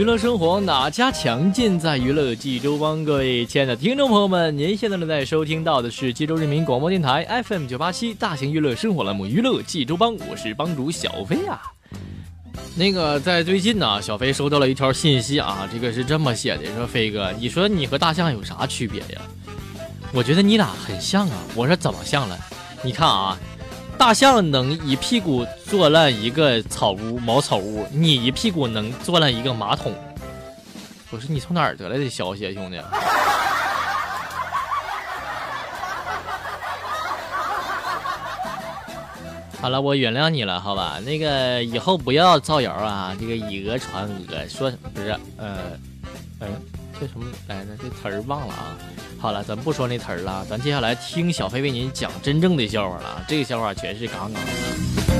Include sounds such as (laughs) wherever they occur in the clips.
娱乐生活哪家强？尽在娱乐济州帮。各位亲爱的听众朋友们，您现在正在收听到的是济州人民广播电台 FM 九八七大型娱乐生活栏目《娱乐济州帮》，我是帮主小飞啊。那个在最近呢，小飞收到了一条信息啊，这个是这么写的：说飞哥，你说你和大象有啥区别呀？我觉得你俩很像啊。我说怎么像了？你看啊。大象能一屁股坐烂一个草屋茅草屋，你一屁股能坐烂一个马桶。我说你从哪儿得来的消息，兄弟？(laughs) 好了，我原谅你了，好吧？那个以后不要造谣啊，这个以讹传讹，说不是，呃，嗯，这什么来着？这词儿忘了啊。好了，咱不说那词儿了，咱接下来听小飞为您讲真正的笑话了。这个笑话全是杠杠的。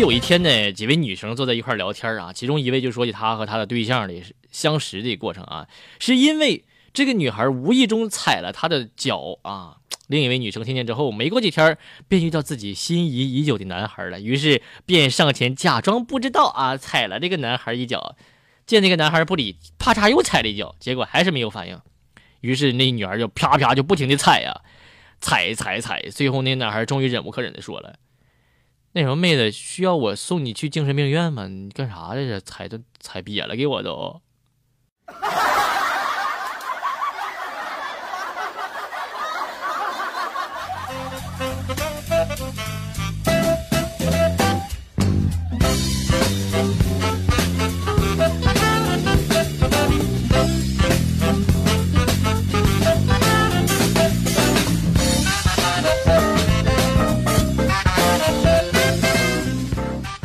有一天呢，几位女生坐在一块聊天啊，其中一位就说起她和她的对象的相识的过程啊，是因为这个女孩无意中踩了他的脚啊。(tsk) 另一位女生听见之后，没过几天便遇到自己心仪已久的男孩了，于是便上前假装不知道啊，踩了这个男孩一脚。见那个男孩不理，啪嚓又踩了一脚，结果还是没有反应。于是那女孩就啪啪就不停的踩呀，踩踩踩，最后那男孩终于忍无可忍的说了。那什么妹子，需要我送你去精神病院吗？你干啥来着？踩都踩瘪了，给我都。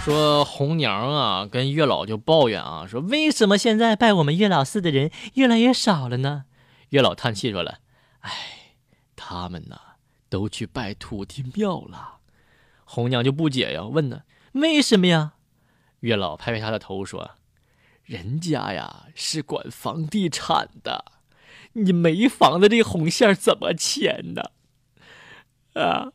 说红娘啊，跟月老就抱怨啊，说为什么现在拜我们月老寺的人越来越少了呢？月老叹气说了，哎，他们呐都去拜土地庙了。红娘就不解呀，问呢，为什么呀？月老拍拍他的头说，人家呀是管房地产的，你没房子这红线怎么牵呢？啊？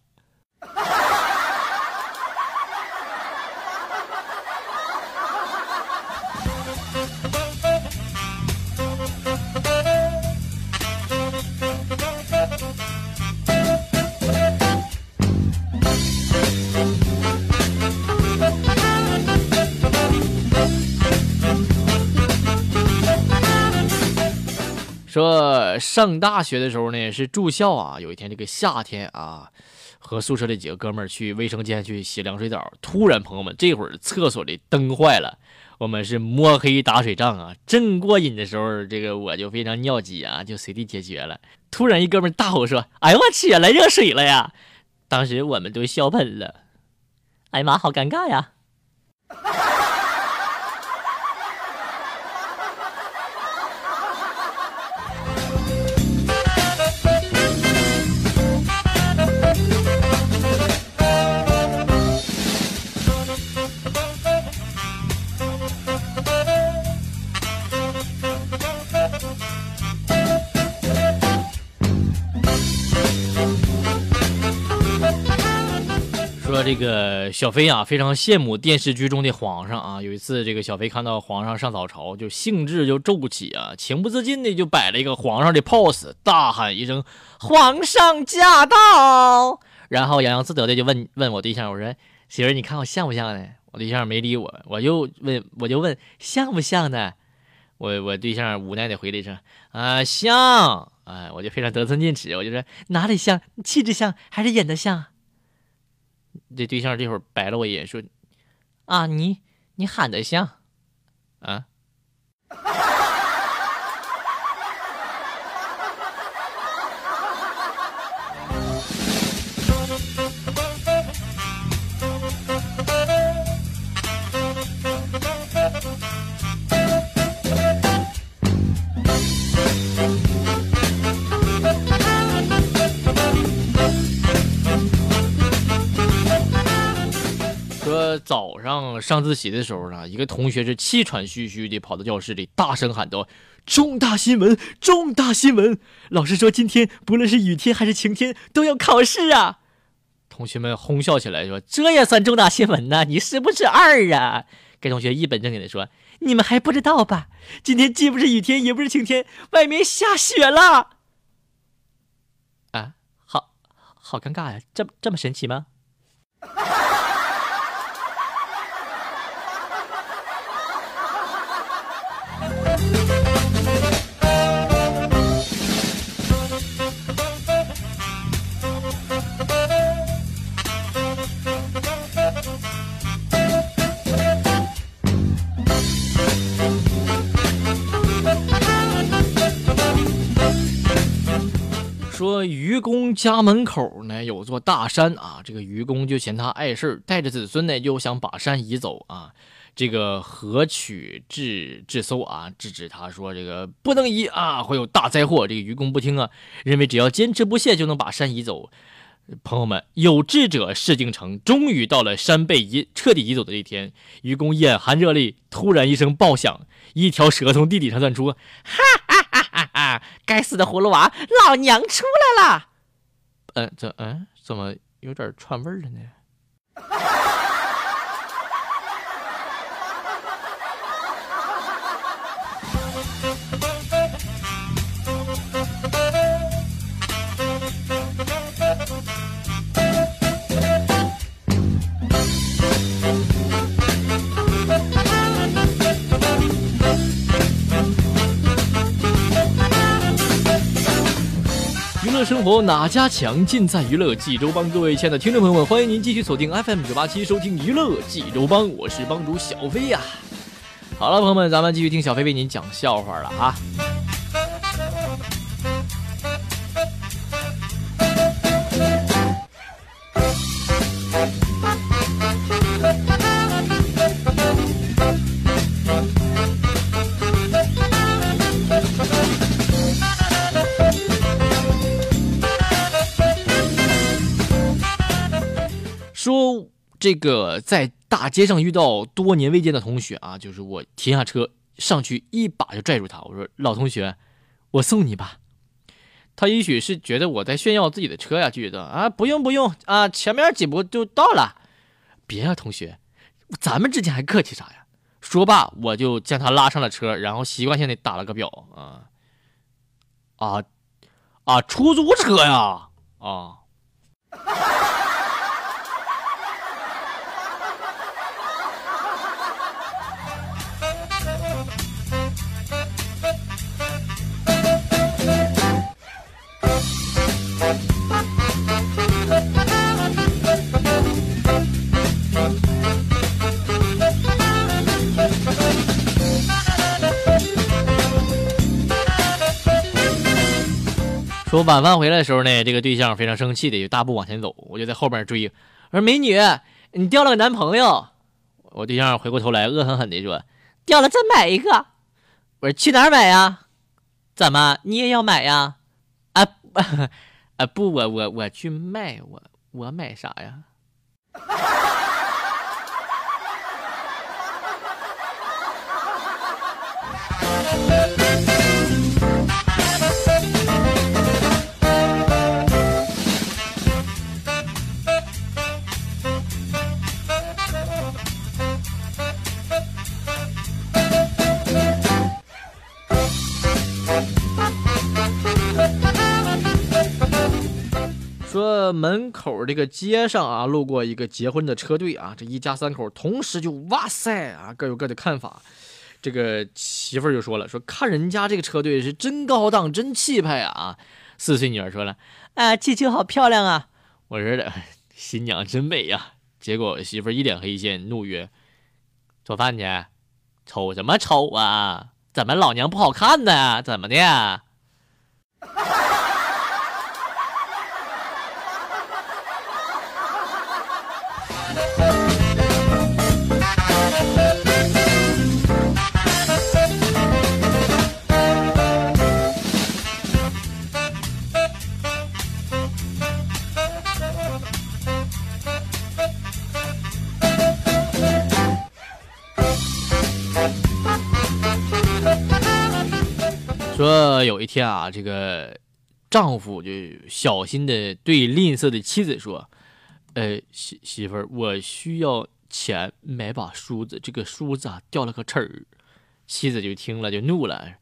说上大学的时候呢，是住校啊。有一天这个夏天啊，和宿舍的几个哥们儿去卫生间去洗凉水澡，突然朋友们，这会儿厕所的灯坏了，我们是摸黑打水仗啊。正过瘾的时候，这个我就非常尿急啊，就随地解决了。突然一哥们大吼说：“哎呦我去，来热水了呀！”当时我们都笑喷了。哎呀妈，好尴尬呀！说这个小飞啊，非常羡慕电视剧中的皇上啊。有一次，这个小飞看到皇上上早朝，就兴致就骤起啊，情不自禁的就摆了一个皇上的 pose，大喊一声“皇上驾到”，然后洋洋自得的就问问我对象，我说媳妇，你看我像不像呢？我对象没理我，我又问，我就问像不像呢？我我对象无奈的回了一声啊像，哎，我就非常得寸进尺，我就说哪里像，气质像还是演的像？这对象这会儿白了我一眼，说：“啊，你你喊的像，啊。”早上上自习的时候呢，一个同学是气喘吁吁的跑到教室里，大声喊道：“重大新闻！重大新闻！老师说今天不论是雨天还是晴天都要考试啊！”同学们哄笑起来，说：“这也算重大新闻呢？你是不是二啊？”该同学一本正经的说：“你们还不知道吧？今天既不是雨天，也不是晴天，外面下雪了。”啊，好好尴尬呀！这这么神奇吗？说愚公家门口呢有座大山啊，这个愚公就嫌他碍事带着子孙呢就想把山移走啊。这个河曲治治搜啊，制止他说这个不能移啊，会有大灾祸。这个愚公不听啊，认为只要坚持不懈就能把山移走。朋友们，有志者事竟成，终于到了山被移彻底移走的一天。愚公眼含热泪，突然一声爆响，一条蛇从地底上钻出，哈该死的葫芦娃，老娘出来了。嗯，怎嗯怎么有点串味了呢？生活哪家强，尽在娱乐济州帮。各位亲爱的听众朋友们，欢迎您继续锁定 FM 九八七，收听娱乐济州帮。我是帮主小飞呀。好了，朋友们，咱们继续听小飞为您讲笑话了啊。这个在大街上遇到多年未见的同学啊，就是我停下车上去一把就拽住他，我说：“老同学，我送你吧。”他也许是觉得我在炫耀自己的车呀，就觉得啊，不用不用啊，前面几步就到了。别啊，同学，咱们之间还客气啥呀？说罢，我就将他拉上了车，然后习惯性的打了个表啊啊啊，出租车呀啊。说晚饭回来的时候呢，这个对象非常生气的就大步往前走，我就在后边追。我说：“美女，你掉了个男朋友。”我对象回过头来恶狠狠的说：“掉了再买一个。”我说：“去哪儿买呀？怎么你也要买呀？”啊 (laughs) 啊不，我我我去卖，我我买啥呀？(laughs) 说门口这个街上啊，路过一个结婚的车队啊，这一家三口同时就哇塞啊，各有各的看法。这个媳妇儿就说了，说看人家这个车队是真高档，真气派啊。四岁女儿说了，啊，气球好漂亮啊。我说的 (laughs) 新娘真美呀。结果媳妇儿一脸黑线，怒曰：做饭去，瞅什么瞅啊？怎么老娘不好看呢？怎么的？说有一天啊，这个丈夫就小心的对吝啬的妻子说：“呃，媳媳妇儿，我需要钱买把梳子，这个梳子啊掉了个齿儿。”妻子就听了就怒了：“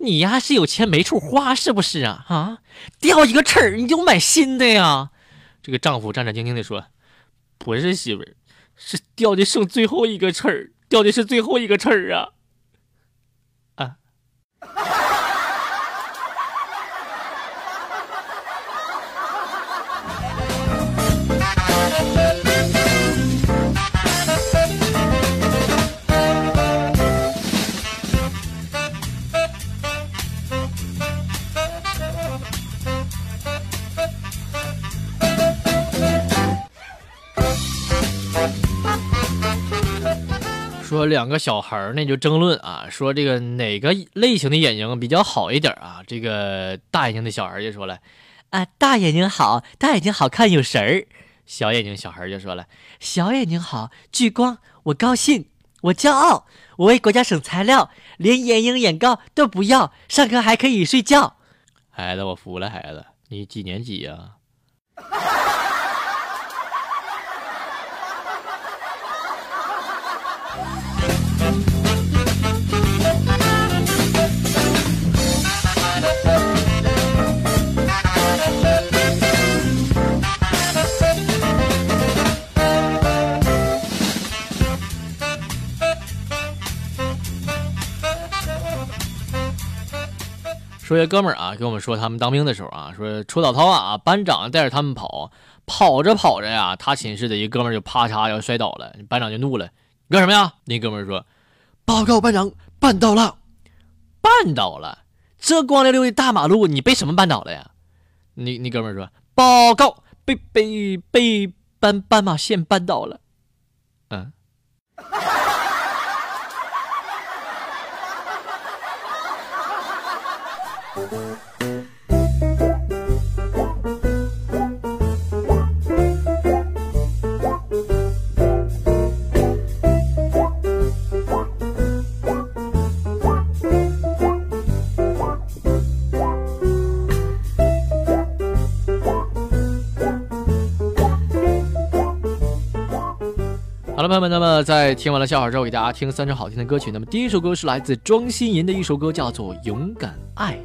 你呀是有钱没处花是不是啊？啊，(laughs) 掉一个齿儿你就买新的呀？”这个丈夫战战兢兢的说：“不是媳妇儿，是掉的剩最后一个齿儿，掉的是最后一个齿儿啊。”啊。说两个小孩儿那就争论啊，说这个哪个类型的眼睛比较好一点啊？这个大眼睛的小孩就说了，啊，大眼睛好，大眼睛好看有神儿。小眼睛小孩就说了，小眼睛好，聚光，我高兴，我骄傲，我为国家省材料，连眼影眼膏都不要，上课还可以睡觉。孩子，我服了，孩子，你几年级呀？说一哥们儿啊，跟我们说他们当兵的时候啊，说出早操啊，班长带着他们跑，跑着跑着呀，他寝室的一哥们儿就啪嚓要摔倒了，班长就怒了，你干什么呀？那哥们儿说，报告班长，绊倒了，绊倒了，这光溜溜的大马路，你被什么绊倒了呀？那那哥们儿说，报告，被被被斑斑马线绊倒了，嗯。好了，朋友们，那么在听完了笑话之后，给大家听三首好听的歌曲。那么第一首歌是来自庄心妍的一首歌，叫做《勇敢爱》。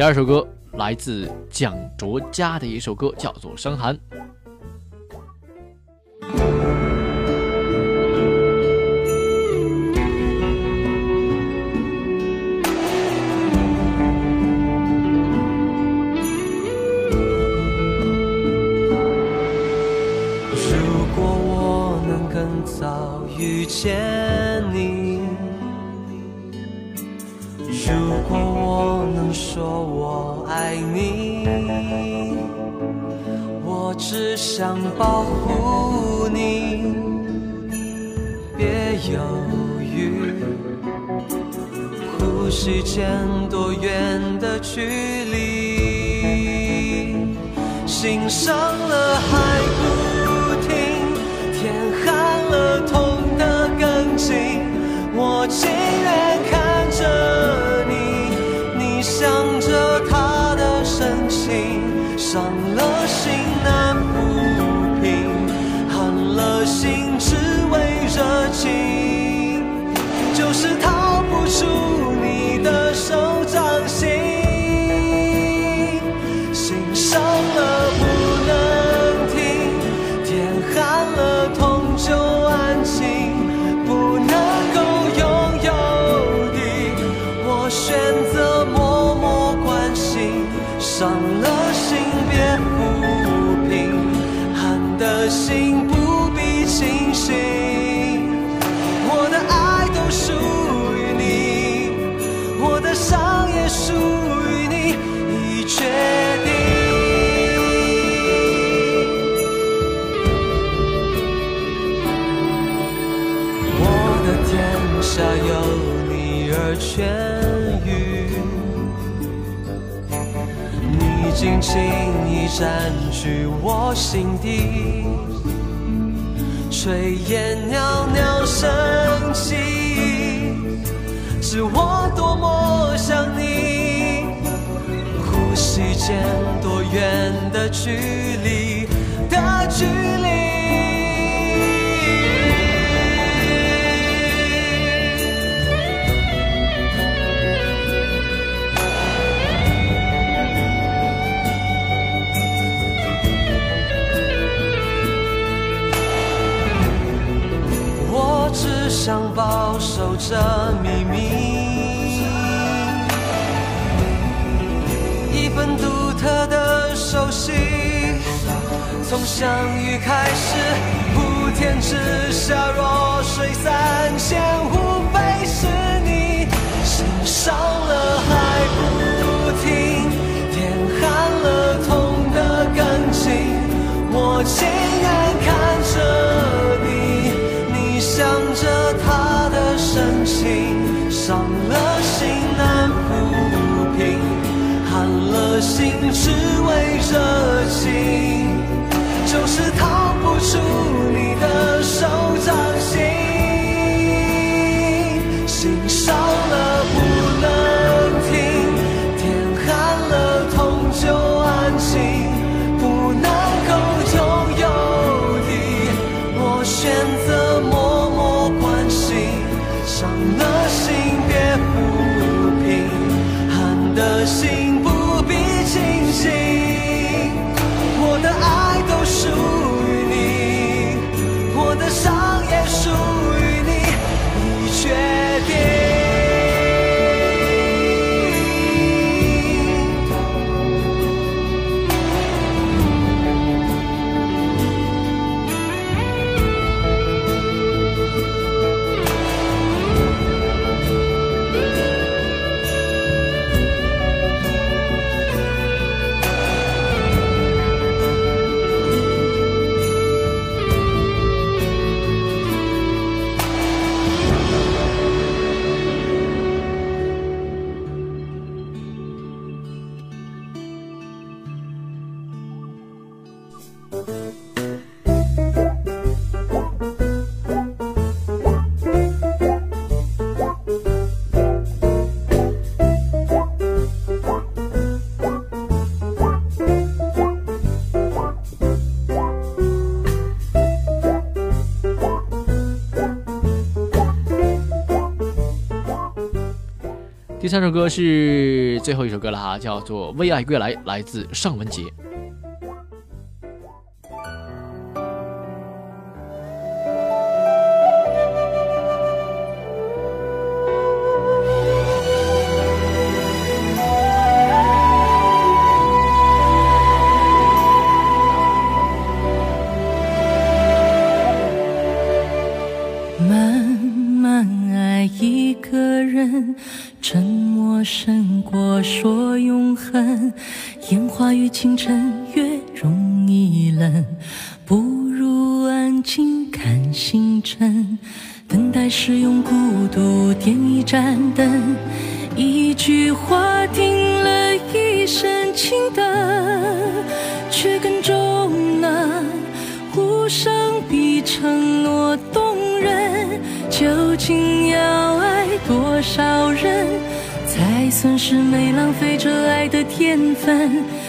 第二首歌来自蒋卓佳的一首歌，叫做《伤寒》。如果我能更早遇见你，我能说我爱你，我只想保护你，别犹豫。呼吸间多远的距离，心伤了还不停，天寒了痛得更紧，是他你紧紧已占据我心底。炊烟袅袅升起，是我多么想你。呼吸间多远的距离的距离。想保守这秘密，一份独特的熟悉，从相遇开始，普天之下，弱水三千，无非。下首歌是最后一首歌了哈叫做为爱归来来自尚雯婕。要爱多少人才算是没浪费这爱的天分。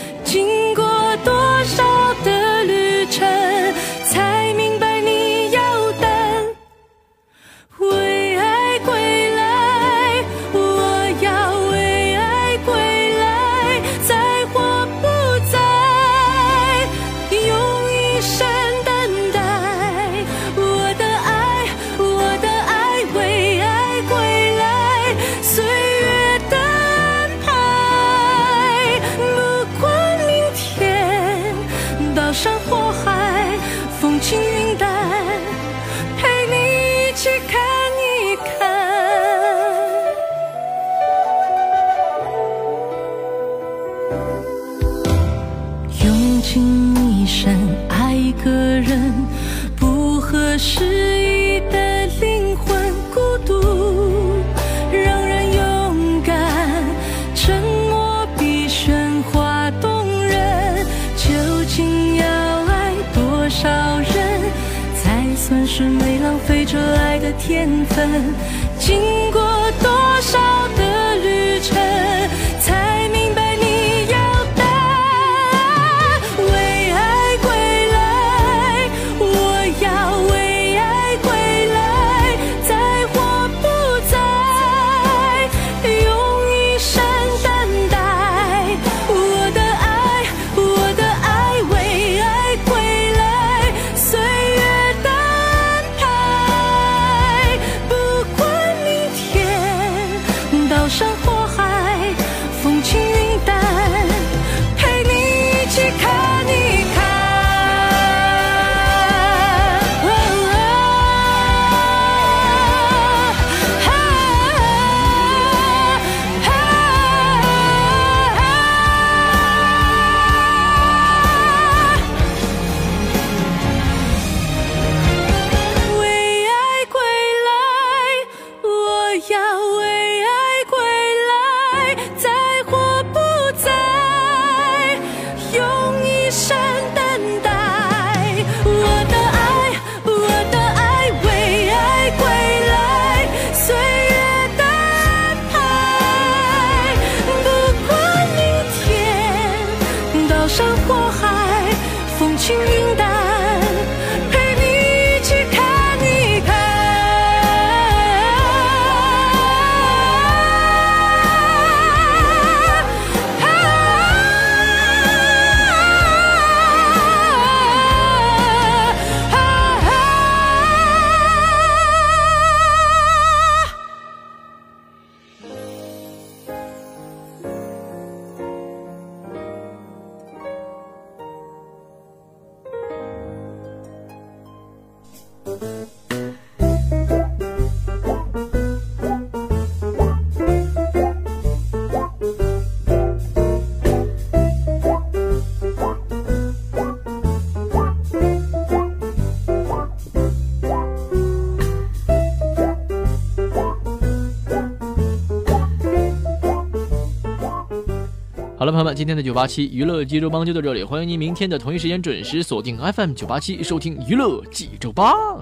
好了，朋友们，今天的九八七娱乐济州帮就到这里，欢迎您明天的同一时间准时锁定 FM 九八七收听娱乐济州帮。